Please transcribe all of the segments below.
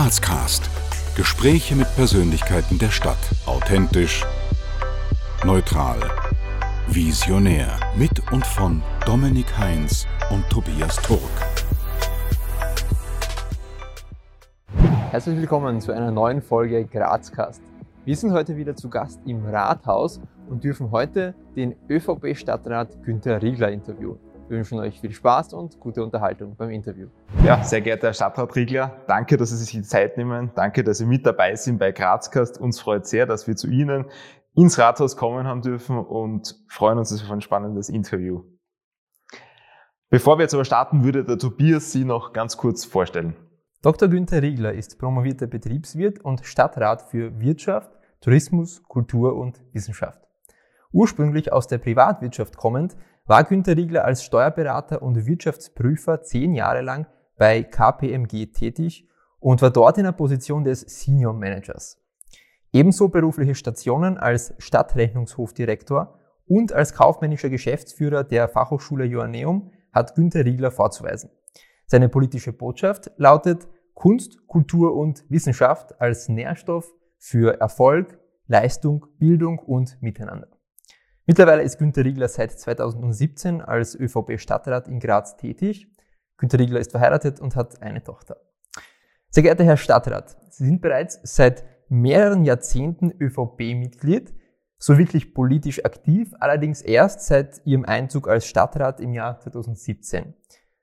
Grazcast. Gespräche mit Persönlichkeiten der Stadt. Authentisch, neutral, visionär. Mit und von Dominik Heinz und Tobias Turk. Herzlich willkommen zu einer neuen Folge Grazcast. Wir sind heute wieder zu Gast im Rathaus und dürfen heute den ÖVP-Stadtrat Günther Riegler interviewen. Wir wünschen euch viel Spaß und gute Unterhaltung beim Interview. Ja, sehr geehrter Herr Stadtrat Riegler, danke, dass Sie sich die Zeit nehmen. Danke, dass Sie mit dabei sind bei Grazcast. Uns freut sehr, dass wir zu Ihnen ins Rathaus kommen haben dürfen und freuen uns auf ein spannendes Interview. Bevor wir jetzt aber starten, würde der Tobias Sie noch ganz kurz vorstellen. Dr. Günther Riegler ist promovierter Betriebswirt und Stadtrat für Wirtschaft, Tourismus, Kultur und Wissenschaft. Ursprünglich aus der Privatwirtschaft kommend, war Günter Riegler als Steuerberater und Wirtschaftsprüfer zehn Jahre lang bei KPMG tätig und war dort in der Position des Senior Managers. Ebenso berufliche Stationen als Stadtrechnungshofdirektor und als kaufmännischer Geschäftsführer der Fachhochschule Joanneum hat Günter Riegler vorzuweisen. Seine politische Botschaft lautet Kunst, Kultur und Wissenschaft als Nährstoff für Erfolg, Leistung, Bildung und Miteinander. Mittlerweile ist Günter Riegler seit 2017 als ÖVP-Stadtrat in Graz tätig. Günter Riegler ist verheiratet und hat eine Tochter. Sehr geehrter Herr Stadtrat, Sie sind bereits seit mehreren Jahrzehnten ÖVP-Mitglied, so wirklich politisch aktiv, allerdings erst seit Ihrem Einzug als Stadtrat im Jahr 2017.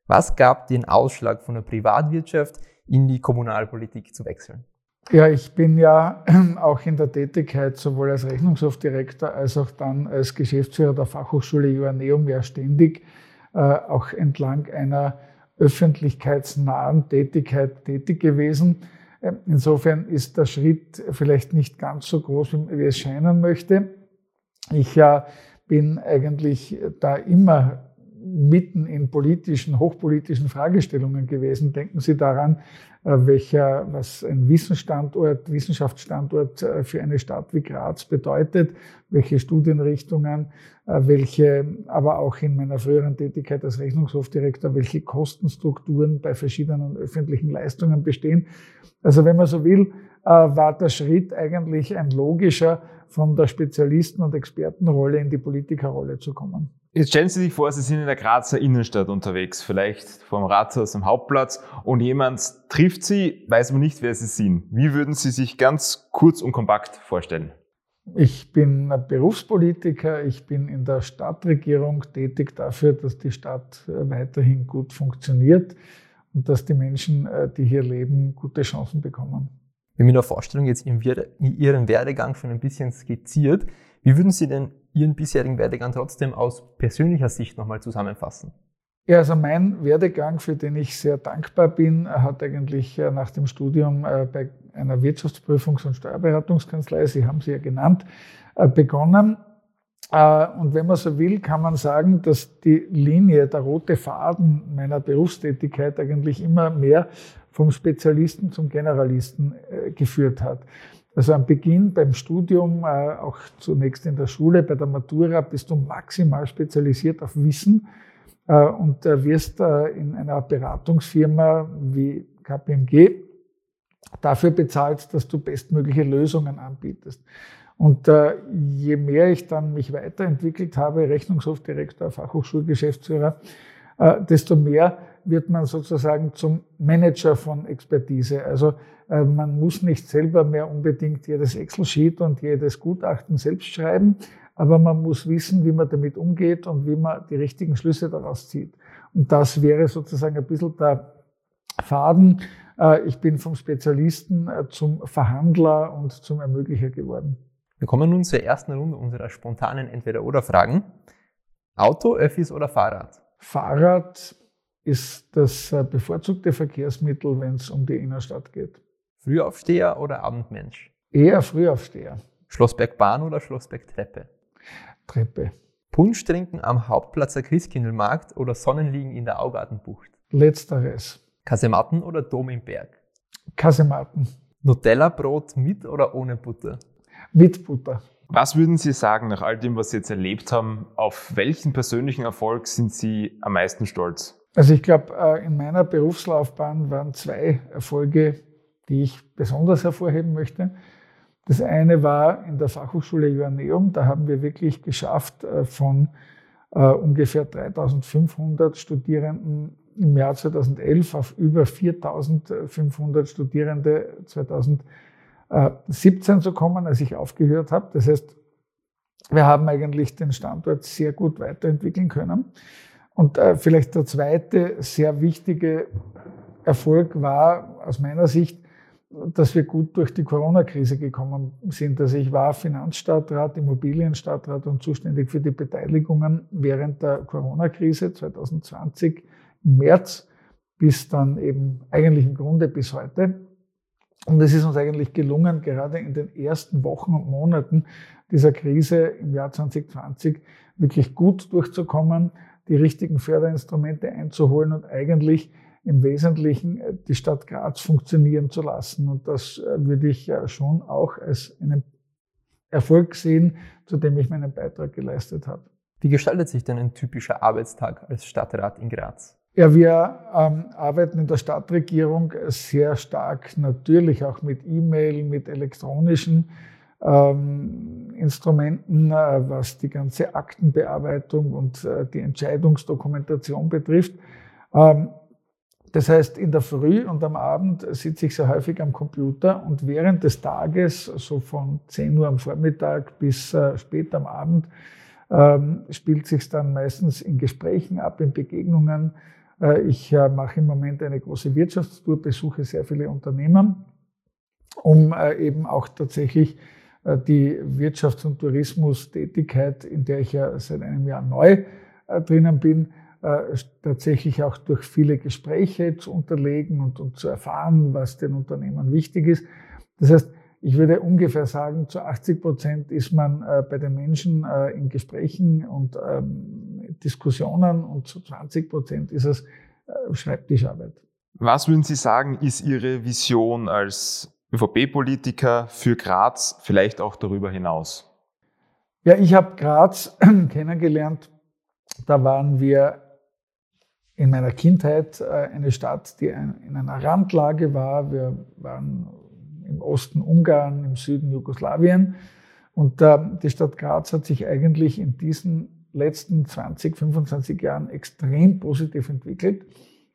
Was gab den Ausschlag von der Privatwirtschaft in die Kommunalpolitik zu wechseln? Ja, ich bin ja auch in der Tätigkeit sowohl als Rechnungshofdirektor als auch dann als Geschäftsführer der Fachhochschule Joanneum ja ständig äh, auch entlang einer öffentlichkeitsnahen Tätigkeit tätig gewesen. Ähm, insofern ist der Schritt vielleicht nicht ganz so groß, wie es scheinen möchte. Ich ja bin eigentlich da immer mitten in politischen, hochpolitischen Fragestellungen gewesen. Denken Sie daran, äh, welcher, was ein Wissensstandort, Wissenschaftsstandort äh, für eine Stadt wie Graz bedeutet, welche Studienrichtungen, äh, welche, aber auch in meiner früheren Tätigkeit als Rechnungshofdirektor, welche Kostenstrukturen bei verschiedenen öffentlichen Leistungen bestehen. Also wenn man so will, war der Schritt eigentlich ein logischer, von der Spezialisten- und Expertenrolle in die Politikerrolle zu kommen. Jetzt stellen Sie sich vor, Sie sind in der Grazer Innenstadt unterwegs, vielleicht vom Rathaus am Hauptplatz und jemand trifft Sie, weiß man nicht, wer Sie sind. Wie würden Sie sich ganz kurz und kompakt vorstellen? Ich bin Berufspolitiker, ich bin in der Stadtregierung tätig dafür, dass die Stadt äh, weiterhin gut funktioniert und dass die Menschen, äh, die hier leben, gute Chancen bekommen. Wir haben in der Vorstellung jetzt Ihren Werdegang schon ein bisschen skizziert. Wie würden Sie denn Ihren bisherigen Werdegang trotzdem aus persönlicher Sicht nochmal zusammenfassen? Ja, also mein Werdegang, für den ich sehr dankbar bin, hat eigentlich äh, nach dem Studium äh, bei einer Wirtschaftsprüfungs- und Steuerberatungskanzlei, Sie haben sie ja genannt, äh, begonnen. Und wenn man so will, kann man sagen, dass die Linie, der rote Faden meiner Berufstätigkeit eigentlich immer mehr vom Spezialisten zum Generalisten geführt hat. Also am Beginn beim Studium, äh, auch zunächst in der Schule, bei der Matura, bist du maximal spezialisiert auf Wissen äh, und äh, wirst in einer Beratungsfirma wie KPMG dafür bezahlt, dass du bestmögliche Lösungen anbietest. Und je mehr ich dann mich weiterentwickelt habe, Rechnungshofdirektor, Fachhochschulgeschäftsführer, desto mehr wird man sozusagen zum Manager von Expertise. Also äh, man muss nicht selber mehr unbedingt jedes Excel-Sheet und jedes Gutachten selbst schreiben, aber man muss wissen, wie man damit umgeht und wie man die richtigen Schlüsse daraus zieht. Und das wäre sozusagen ein bisschen der Faden. Äh, ich bin vom Spezialisten äh, zum Verhandler und zum Ermöglicher geworden. Wir kommen nun zur ersten Runde unserer spontanen Entweder-Oder-Fragen. Auto, Öffis oder Fahrrad? Fahrrad ist das bevorzugte Verkehrsmittel, wenn es um die Innenstadt geht. Frühaufsteher oder Abendmensch? Eher Frühaufsteher. Schlossbergbahn oder Schlossbergtreppe? Treppe. Punsch trinken am Hauptplatzer Christkindlmarkt oder Sonnenliegen in der Augartenbucht? Letzteres. Kasematten oder Dom im Berg? Kasematten. Nutella-Brot mit oder ohne Butter? Mit Butter. Was würden Sie sagen, nach all dem, was Sie jetzt erlebt haben, auf welchen persönlichen Erfolg sind Sie am meisten stolz? Also ich glaube, äh, in meiner Berufslaufbahn waren zwei Erfolge die ich besonders hervorheben möchte. Das eine war in der Fachhochschule Joanneum. Da haben wir wirklich geschafft, äh, von äh, ungefähr 3500 Studierenden im Jahr 2011 auf über 4500 Studierende 2017 zu kommen, als ich aufgehört habe. Das heißt, wir haben eigentlich den Standort sehr gut weiterentwickeln können. Und äh, vielleicht der zweite sehr wichtige Erfolg war aus meiner Sicht, dass wir gut durch die Corona-Krise gekommen sind. Also ich war Finanzstadtrat, Immobilienstadtrat und zuständig für die Beteiligungen während der Corona-Krise 2020 im März bis dann eben eigentlich im Grunde bis heute. Und es ist uns eigentlich gelungen, gerade in den ersten Wochen und Monaten dieser Krise im Jahr 2020 wirklich gut durchzukommen, die richtigen Förderinstrumente einzuholen und eigentlich im Wesentlichen äh, die Stadt Graz funktionieren zu lassen. Und das äh, würde ich schon auch als einen Erfolg sehen, zu dem ich meinen Beitrag geleistet habe. Wie gestaltet sich denn ein typischer Arbeitstag als Stadtrat in Graz? Ja, wir ähm, arbeiten in der Stadtregierung sehr stark natürlich auch mit E-Mail, mit elektronischen ähm, Instrumenten, äh, was die ganze Aktenbearbeitung und äh, die Entscheidungsdokumentation betrifft. Ähm, das heißt, in der Früh und am Abend sitze ich sehr häufig am Computer und während des Tages, so von 10 Uhr am Vormittag bis äh, spät am Abend, ähm, spielt sich dann meistens in Gesprächen ab, in Begegnungen. Äh, ich äh, mache im Moment eine große Wirtschaftstour, besuche sehr viele Unternehmen, um äh, eben auch tatsächlich die Wirtschafts- und Tourismustätigkeit, in der ich ja seit einem Jahr neu äh, drinnen bin, äh, tatsächlich auch durch viele Gespräche zu unterlegen und, und zu erfahren, was den Unternehmern wichtig ist. Das heißt, ich würde ungefähr sagen, zu 80 Prozent ist man äh, bei den Menschen äh, in Gesprächen und ähm, Diskussionen und zu 20 Prozent ist es äh, Schreibtischarbeit. Was würden Sie sagen, ist Ihre Vision als ÖVP-Politiker für Graz, vielleicht auch darüber hinaus? Ja, ich habe Graz kennengelernt. Da waren wir in meiner Kindheit äh, eine Stadt, die in einer Randlage war. Wir waren im Osten Ungarn, im Süden Jugoslawien. Und äh, die Stadt Graz hat sich eigentlich in diesen letzten 20, 25 Jahren extrem positiv entwickelt.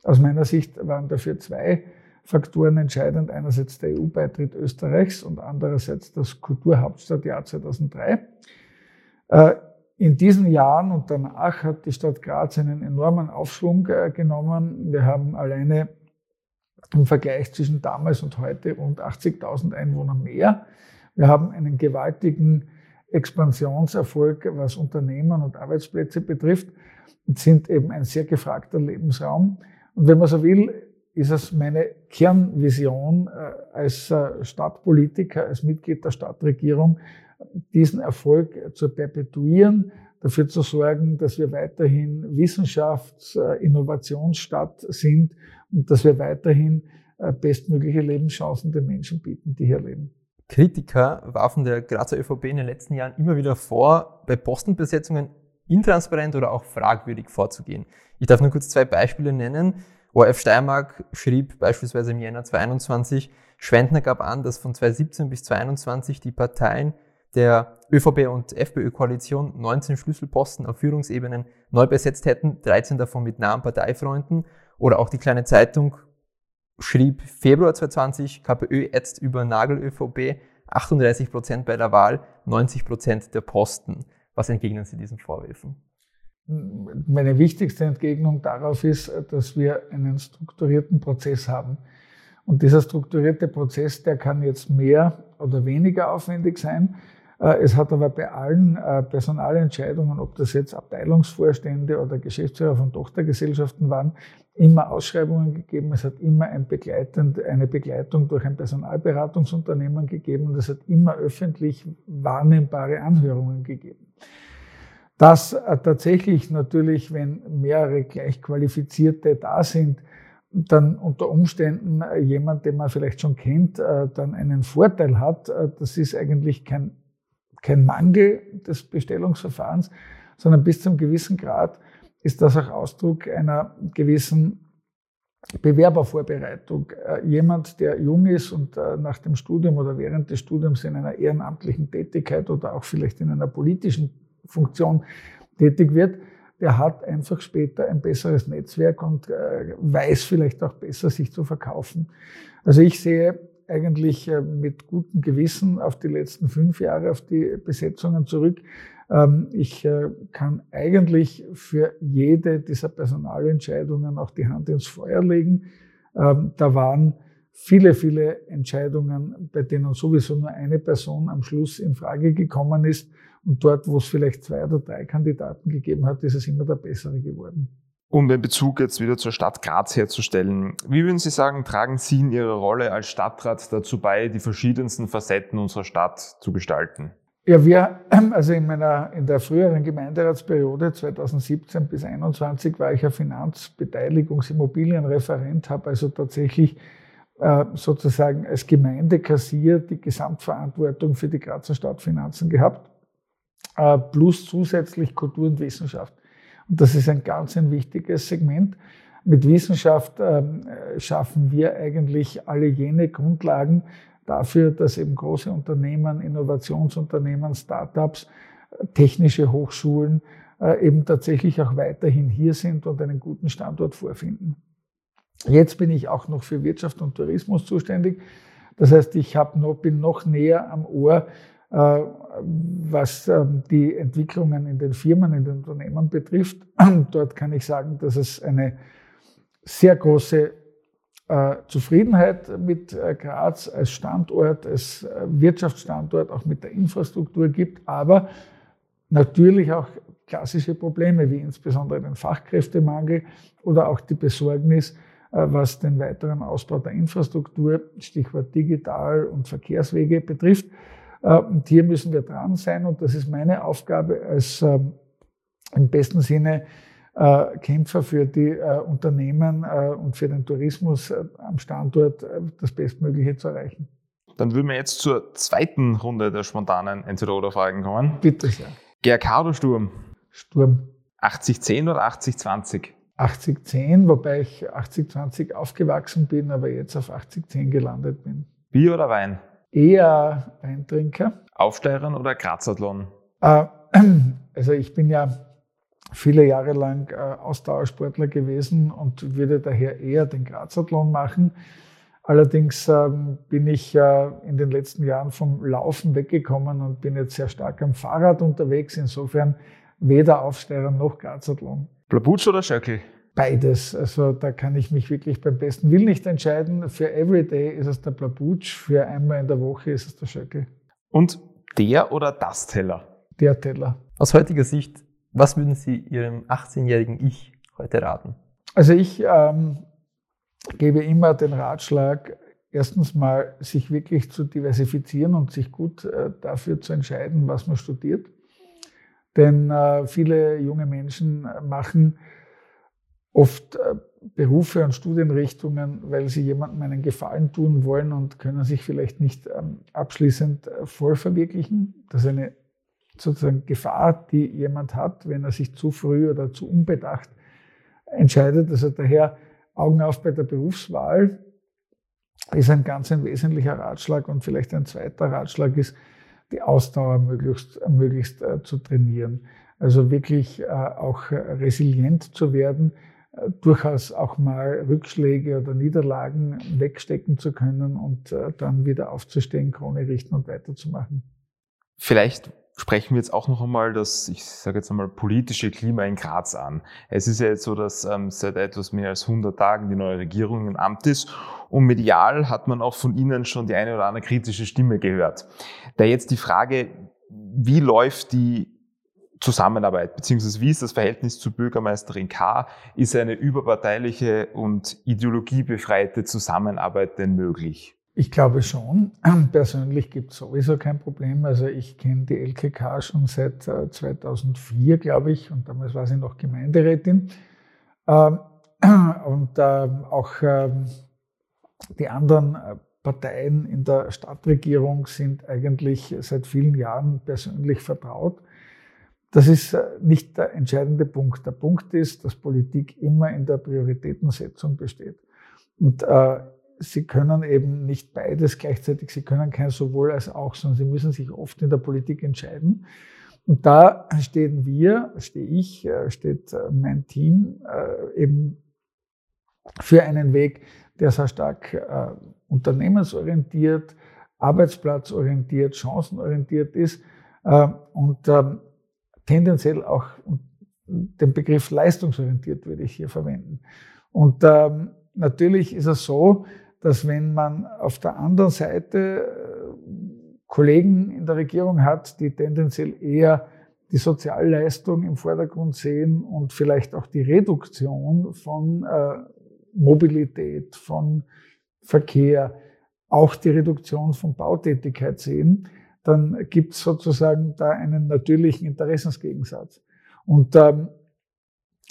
Aus meiner Sicht waren dafür zwei Faktoren entscheidend. Einerseits der EU-Beitritt Österreichs und andererseits das Kulturhauptstadtjahr 2003. In diesen Jahren und danach hat die Stadt Graz einen enormen Aufschwung äh, genommen. Wir haben alleine im Vergleich zwischen damals und heute rund 80.000 Einwohner mehr. Wir haben einen gewaltigen Expansionserfolg, was Unternehmen und Arbeitsplätze betrifft und sind eben ein sehr gefragter Lebensraum. Und wenn man so will, ist es meine Kernvision äh, als äh, Stadtpolitiker, als Mitglied der Stadtregierung, diesen Erfolg zu perpetuieren, dafür zu sorgen, dass wir weiterhin Wissenschafts-, äh, Innovationsstadt sind und dass wir weiterhin bestmögliche Lebenschancen den Menschen bieten, die hier leben. Kritiker warfen der Grazer ÖVP in den letzten Jahren immer wieder vor, bei Postenbesetzungen intransparent oder auch fragwürdig vorzugehen. Ich darf nur kurz zwei Beispiele nennen. ORF Steiermark schrieb beispielsweise im Jänner 2021, Schwendner gab an, dass von 2017 bis 2021 die Parteien der ÖVP und FPÖ-Koalition 19 Schlüsselposten auf Führungsebenen neu besetzt hätten, 13 davon mit nahen Parteifreunden. Oder auch die kleine Zeitung schrieb Februar 2020, KPÖ ätzt über Nagel-ÖVP, 38 Prozent bei der Wahl, 90 Prozent der Posten. Was entgegnen Sie diesen Vorwürfen? Meine wichtigste Entgegnung darauf ist, dass wir einen strukturierten Prozess haben. Und dieser strukturierte Prozess, der kann jetzt mehr oder weniger aufwendig sein. Äh, es hat aber bei allen äh, Personalentscheidungen, ob das jetzt Abteilungsvorstände oder Geschäftsführer von Tochtergesellschaften waren, immer Ausschreibungen gegeben. Es hat immer ein eine Begleitung durch ein Personalberatungsunternehmen gegeben und es hat immer öffentlich wahrnehmbare Anhörungen gegeben. Dass äh, tatsächlich natürlich, wenn mehrere gleichqualifizierte da sind, dann unter Umständen jemand, den man vielleicht schon kennt, dann einen Vorteil hat, das ist eigentlich kein kein Mangel des Bestellungsverfahrens, sondern bis zu einem gewissen Grad ist das auch Ausdruck einer gewissen Bewerbervorbereitung. Äh, jemand, der jung ist und äh, nach dem Studium oder während des Studiums in einer ehrenamtlichen Tätigkeit oder auch vielleicht in einer politischen Funktion tätig wird, der hat einfach später ein besseres Netzwerk und äh, weiß vielleicht auch besser, sich zu verkaufen. Also ich sehe eigentlich mit gutem Gewissen auf die letzten fünf Jahre, auf die Besetzungen zurück. Ähm, ich äh, kann eigentlich für jede dieser Personalentscheidungen auch die Hand ins Feuer legen. Ähm, da waren viele, viele Entscheidungen, bei denen sowieso nur eine Person am Schluss in Frage gekommen ist. Und dort, wo es vielleicht zwei oder drei Kandidaten gegeben hat, ist es immer der bessere geworden. Um den Bezug jetzt wieder zur Stadt Graz herzustellen, wie würden Sie sagen, tragen Sie in Ihrer Rolle als Stadtrat dazu bei, die verschiedensten Facetten unserer Stadt zu gestalten? Ja, wir, also in meiner, in der früheren Gemeinderatsperiode 2017 bis 2021 war ich ja Finanzbeteiligungsimmobilienreferent, habe also tatsächlich sozusagen als Gemeindekassier die Gesamtverantwortung für die Grazer Stadtfinanzen gehabt, äh, plus zusätzlich Kultur und Wissenschaft. Und das ist ein ganz ein wichtiges Segment. Mit Wissenschaft ähm, schaffen wir eigentlich alle jene Grundlagen, dafür, dass eben große Unternehmen, Innovationsunternehmen, Startups, technische Hochschulen äh, eben tatsächlich auch weiterhin hier sind und einen guten Standort vorfinden. Jetzt bin ich auch noch für Wirtschaft und Tourismus zuständig. Das heißt, ich noch, bin noch näher am Ohr, äh, was ähm, die Entwicklungen in den Firmen, in den Unternehmen betrifft. Dort kann ich sagen, dass es eine sehr große äh, Zufriedenheit mit äh, Graz als Standort, als Wirtschaftsstandort, auch mit der Infrastruktur gibt, aber natürlich auch klassische Probleme wie insbesondere den Fachkräftemangel oder auch die Besorgnis, was den weiteren Ausbau der Infrastruktur, Stichwort digital und Verkehrswege betrifft. Und hier müssen wir dran sein und das ist meine Aufgabe als ähm, im besten Sinne äh, Kämpfer für die äh, Unternehmen äh, und für den Tourismus am Standort das Bestmögliche zu erreichen. Dann würden wir jetzt zur zweiten Runde der spontanen Entweder-Oder-Fragen kommen. Bitte sehr. Oder Sturm? Sturm. 80-10 oder 80-20? 80-10, wobei ich 80-20 aufgewachsen bin, aber jetzt auf 80-10 gelandet bin. Bier oder Wein? Eher Weintrinker. Aufsteigern oder Grazathlon? Also ich bin ja viele Jahre lang äh, Ausdauersportler gewesen und würde daher eher den Grazathlon machen. Allerdings ähm, bin ich äh, in den letzten Jahren vom Laufen weggekommen und bin jetzt sehr stark am Fahrrad unterwegs. Insofern weder Aufsteiger noch Grazathlon. Blabutsch oder Schöckel? Beides. Also da kann ich mich wirklich beim besten Willen nicht entscheiden. Für Everyday ist es der Blabutsch, für einmal in der Woche ist es der Schöckel. Und der oder das Teller? Der Teller. Aus heutiger Sicht was würden Sie Ihrem 18-jährigen Ich heute raten? Also ich ähm, gebe immer den Ratschlag, erstens mal sich wirklich zu diversifizieren und sich gut äh, dafür zu entscheiden, was man studiert. Denn äh, viele junge Menschen machen oft äh, Berufe und Studienrichtungen, weil sie jemandem einen Gefallen tun wollen und können sich vielleicht nicht ähm, abschließend äh, voll verwirklichen. Das ist eine sozusagen Gefahr, die jemand hat, wenn er sich zu früh oder zu unbedacht entscheidet. Also daher Augen auf bei der Berufswahl ist ein ganz ein wesentlicher Ratschlag und vielleicht ein zweiter Ratschlag ist, die Ausdauer möglichst, möglichst äh, zu trainieren. Also wirklich äh, auch resilient zu werden, äh, durchaus auch mal Rückschläge oder Niederlagen wegstecken zu können und äh, dann wieder aufzustehen, Krone richten und weiterzumachen. Vielleicht sprechen wir jetzt auch noch einmal das, ich sage jetzt einmal, politische Klima in Graz an. Es ist ja jetzt so, dass ähm, seit etwas mehr als 100 Tagen die neue Regierung im Amt ist und medial hat man auch von Ihnen schon die eine oder andere kritische Stimme gehört. Da jetzt die Frage, wie läuft die Zusammenarbeit, beziehungsweise wie ist das Verhältnis zu Bürgermeisterin K? Ist eine überparteiliche und ideologiebefreite Zusammenarbeit denn möglich? Ich glaube schon. Persönlich gibt es sowieso kein Problem. Also ich kenne die LKK schon seit 2004, äh, glaube ich, und damals war sie noch Gemeinderätin. Ähm, und ähm, auch ähm, die anderen äh, Parteien in der Stadtregierung sind eigentlich seit vielen Jahren persönlich vertraut. Das ist äh, nicht der entscheidende Punkt. Der Punkt ist, dass Politik immer in der Prioritätensetzung besteht. Und sie können eben nicht beides gleichzeitig, sie können kein sowohl als auch, sondern sie müssen sich oft in der Politik entscheiden. Und da stehen wir, stehe ich, äh, steht äh, mein Team äh, eben für einen Weg, der sehr stark unternehmensorientiert, arbeitsplatzorientiert, chancenorientiert ist und ähm, tendenziell auch den Begriff leistungsorientiert würde ich hier verwenden. Und ähm, natürlich ist es so, dass wenn man auf der anderen Seite äh, Kollegen in der Regierung hat, die tendenziell eher die Sozialleistung im Vordergrund sehen und vielleicht auch die Reduktion von äh, Mobilität, von Verkehr, auch die Reduktion von Bautätigkeit sehen, dann gibt es sozusagen da einen natürlichen Interessensgegensatz. Und ähm,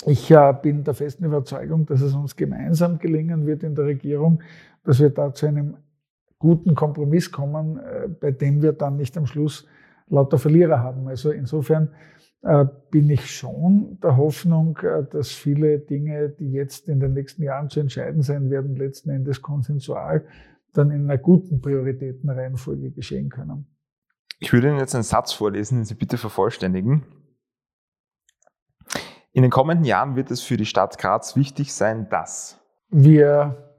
ich äh, bin der festen Überzeugung, dass es uns gemeinsam gelingen wird in der Regierung, dass wir da zu einem guten Kompromiss kommen, äh, bei dem wir dann nicht am Schluss lauter Verlierer haben. Also insofern äh, bin ich schon der Hoffnung, dass viele Dinge, die jetzt in den nächsten Jahren zu entscheiden sein werden, letzten Endes konsensual dann in einer guten Prioritätenreihenfolge geschehen können. Ich würde Ihnen jetzt einen Satz vorlesen, den Sie bitte vervollständigen. In den kommenden Jahren wird es für die Stadt Graz wichtig sein, dass wir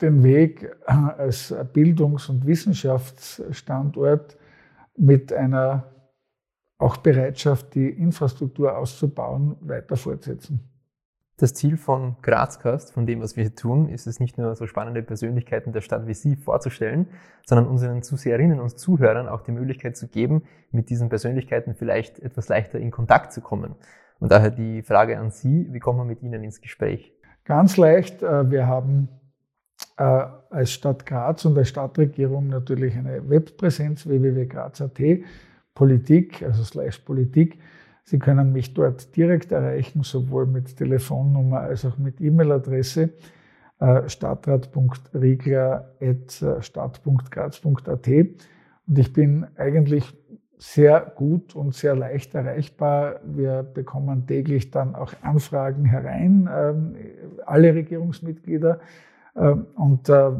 den Weg als Bildungs- und Wissenschaftsstandort mit einer auch Bereitschaft, die Infrastruktur auszubauen, weiter fortsetzen. Das Ziel von Grazcast, von dem, was wir hier tun, ist es nicht nur so spannende Persönlichkeiten der Stadt wie Sie vorzustellen, sondern unseren Zuseherinnen und Zuhörern auch die Möglichkeit zu geben, mit diesen Persönlichkeiten vielleicht etwas leichter in Kontakt zu kommen. Und daher die Frage an Sie, wie kommt man mit Ihnen ins Gespräch? Ganz leicht. Äh, wir haben äh, als Stadt Graz und als Stadtregierung natürlich eine Webpräsenz www.graz.at, Politik, also slash Politik. Sie können mich dort direkt erreichen, sowohl mit Telefonnummer als auch mit E-Mail-Adresse äh, stadtrat.riegler.stadt.graz.at. Und ich bin eigentlich sehr gut und sehr leicht erreichbar. Wir bekommen täglich dann auch Anfragen herein, ähm, alle Regierungsmitglieder. Ähm, und äh,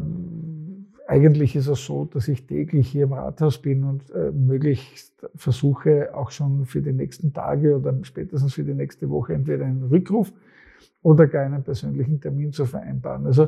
eigentlich ist es so, dass ich täglich hier im Rathaus bin und äh, möglichst versuche, auch schon für die nächsten Tage oder spätestens für die nächste Woche entweder einen Rückruf oder gar einen persönlichen Termin zu vereinbaren. Also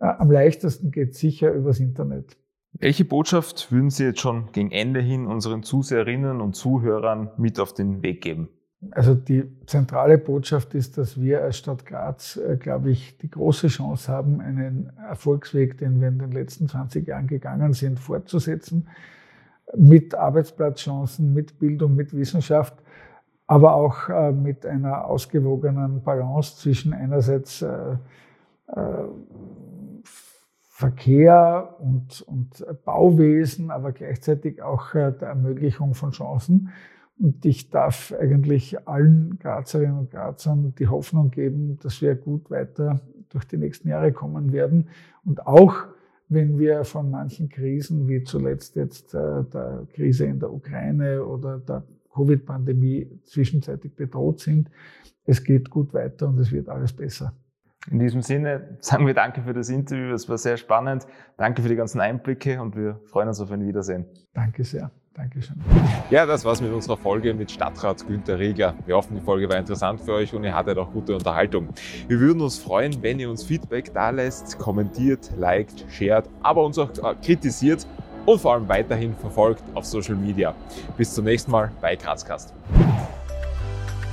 äh, am leichtesten geht sicher übers Internet. Welche Botschaft würden Sie jetzt schon gegen Ende hin unseren Zuseherinnen und Zuhörern mit auf den Weg geben? Also die zentrale Botschaft ist, dass wir als Stadt Graz, äh, glaube ich, die große Chance haben, einen Erfolgsweg, den wir in den letzten 20 Jahren gegangen sind, fortzusetzen. Mit Arbeitsplatzchancen, mit Bildung, mit Wissenschaft, aber auch äh, mit einer ausgewogenen Balance zwischen einerseits äh, Verkehr und, und Bauwesen, aber gleichzeitig auch äh, der Ermöglichung von Chancen. Und ich darf eigentlich allen Grazerinnen und Grazern die Hoffnung geben, dass wir gut weiter durch die nächsten Jahre kommen werden. Und auch wenn wir von manchen Krisen, wie zuletzt jetzt äh, der Krise in der Ukraine oder der Covid-Pandemie zwischenzeitlich bedroht sind, es geht gut weiter und es wird alles besser. In diesem Sinne sagen wir danke für das Interview. Es war sehr spannend. Danke für die ganzen Einblicke und wir freuen uns auf ein Wiedersehen. Danke sehr. Dankeschön. Ja, das war's mit unserer Folge mit Stadtrat Günter Riegler. Wir hoffen, die Folge war interessant für euch und ihr hattet auch gute Unterhaltung. Wir würden uns freuen, wenn ihr uns Feedback da lässt, kommentiert, liked, shared, aber uns auch äh, kritisiert und vor allem weiterhin verfolgt auf Social Media. Bis zum nächsten Mal bei Grazcast.